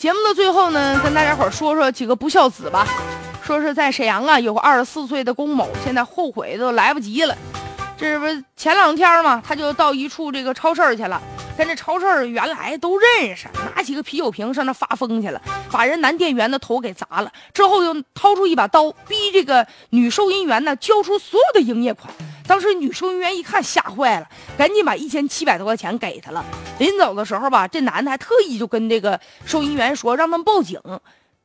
节目的最后呢，跟大家伙说说几个不孝子吧。说是在沈阳啊，有个二十四岁的龚某，现在后悔都来不及了。这不前两天嘛，他就到一处这个超市去了，跟这超市原来都认识，拿几个啤酒瓶上那发疯去了，把人男店员的头给砸了。之后又掏出一把刀，逼这个女收银员呢交出所有的营业款。当时女收银员一看吓坏了，赶紧把一千七百多块钱给他了。临走的时候吧，这男的还特意就跟这个收银员说，让他们报警，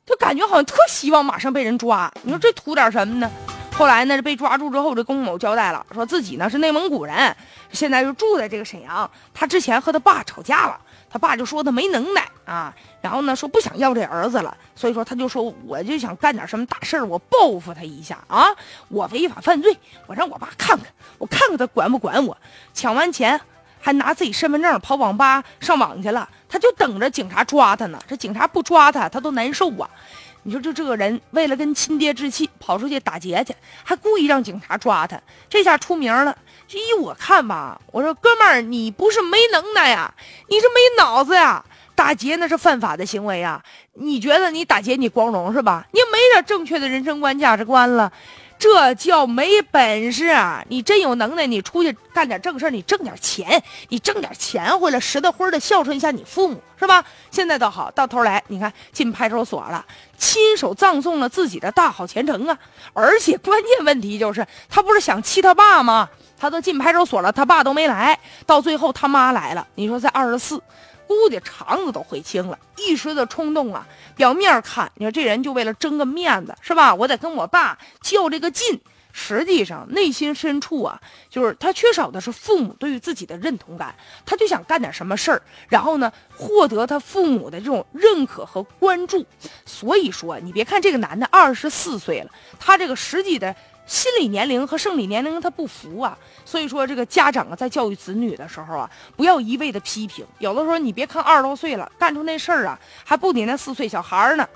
就感觉好像特希望马上被人抓。你说这图点什么呢？后来呢，被抓住之后，这龚某交代了，说自己呢是内蒙古人，现在就住在这个沈阳。他之前和他爸吵架了，他爸就说他没能耐啊，然后呢说不想要这儿子了，所以说他就说我就想干点什么大事儿，我报复他一下啊，我违法犯罪，我让我爸看看，我看看他管不管我。抢完钱还拿自己身份证跑网吧上网去了，他就等着警察抓他呢。这警察不抓他，他都难受啊。你说就这个人，为了跟亲爹置气，跑出去打劫去，还故意让警察抓他，这下出名了。这依我看吧，我说哥们儿，你不是没能耐呀，你是没脑子呀。打劫那是犯法的行为呀，你觉得你打劫你光荣是吧？你没点正确的人生观、价值观了。这叫没本事啊！你真有能耐，你出去干点正事你挣点钱，你挣点钱回来，实在灰的孝顺一下你父母，是吧？现在倒好，到头来你看进派出所了，亲手葬送了自己的大好前程啊！而且关键问题就是，他不是想气他爸吗？他都进派出所了，他爸都没来，到最后他妈来了。你说在二十四。估计肠子都悔青了，一时的冲动啊！表面看，你说这人就为了争个面子，是吧？我得跟我爸较这个劲。实际上，内心深处啊，就是他缺少的是父母对于自己的认同感，他就想干点什么事儿，然后呢，获得他父母的这种认可和关注。所以说，你别看这个男的二十四岁了，他这个实际的。心理年龄和生理年龄它不符啊，所以说这个家长啊在教育子女的时候啊，不要一味的批评。有的时候你别看二十多岁了，干出那事儿啊，还不比那四岁小孩呢。